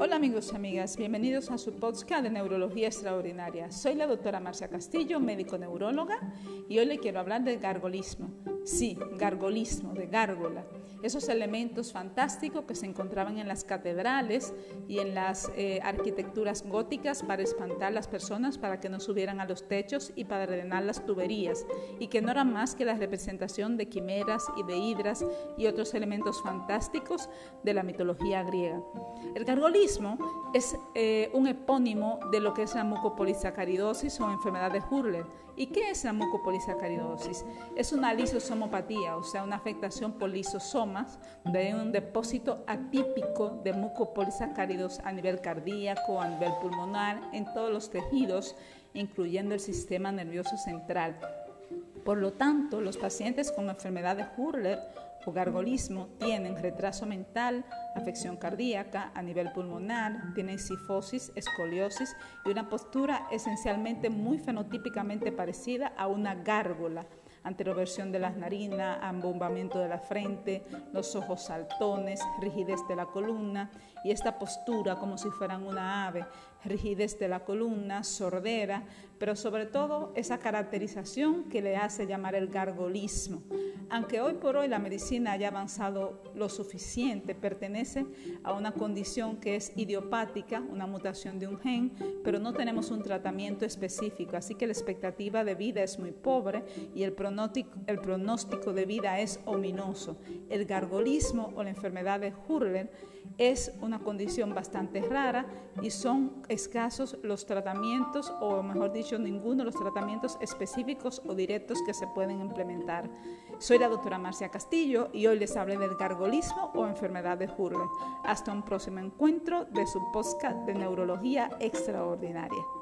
Hola amigos y amigas, bienvenidos a su podcast de Neurología Extraordinaria. Soy la doctora Marcia Castillo, médico neuróloga, y hoy le quiero hablar del gargolismo. Sí, gargolismo, de gárgola esos elementos fantásticos que se encontraban en las catedrales y en las eh, arquitecturas góticas para espantar a las personas para que no subieran a los techos y para drenar las tuberías, y que no eran más que la representación de quimeras y de hidras y otros elementos fantásticos de la mitología griega. El gargolismo es eh, un epónimo de lo que es la mucopolisacaridosis o enfermedad de Hurler. ¿Y qué es la mucopolisacaridosis? Es una o sea, una afectación por lisosomas de un depósito atípico de mucopolisacáridos a nivel cardíaco, a nivel pulmonar, en todos los tejidos, incluyendo el sistema nervioso central. Por lo tanto, los pacientes con enfermedad de Hurler o gargolismo tienen retraso mental, afección cardíaca a nivel pulmonar, tienen sifosis, escoliosis y una postura esencialmente muy fenotípicamente parecida a una gárgola anteroversión de las narinas, embombamiento de la frente, los ojos saltones, rigidez de la columna y esta postura como si fueran una ave, rigidez de la columna, sordera, pero sobre todo esa caracterización que le hace llamar el gargolismo. Aunque hoy por hoy la medicina haya avanzado lo suficiente, pertenece a una condición que es idiopática, una mutación de un gen, pero no tenemos un tratamiento específico, así que la expectativa de vida es muy pobre y el pronóstico, el pronóstico de vida es ominoso. El gargolismo o la enfermedad de Hurler es una condición bastante rara y son escasos los tratamientos, o mejor dicho, ninguno de los tratamientos específicos o directos que se pueden implementar. Soy la doctora Marcia Castillo y hoy les hablé del gargolismo o enfermedad de Hurler. Hasta un próximo encuentro de su podcast de neurología extraordinaria.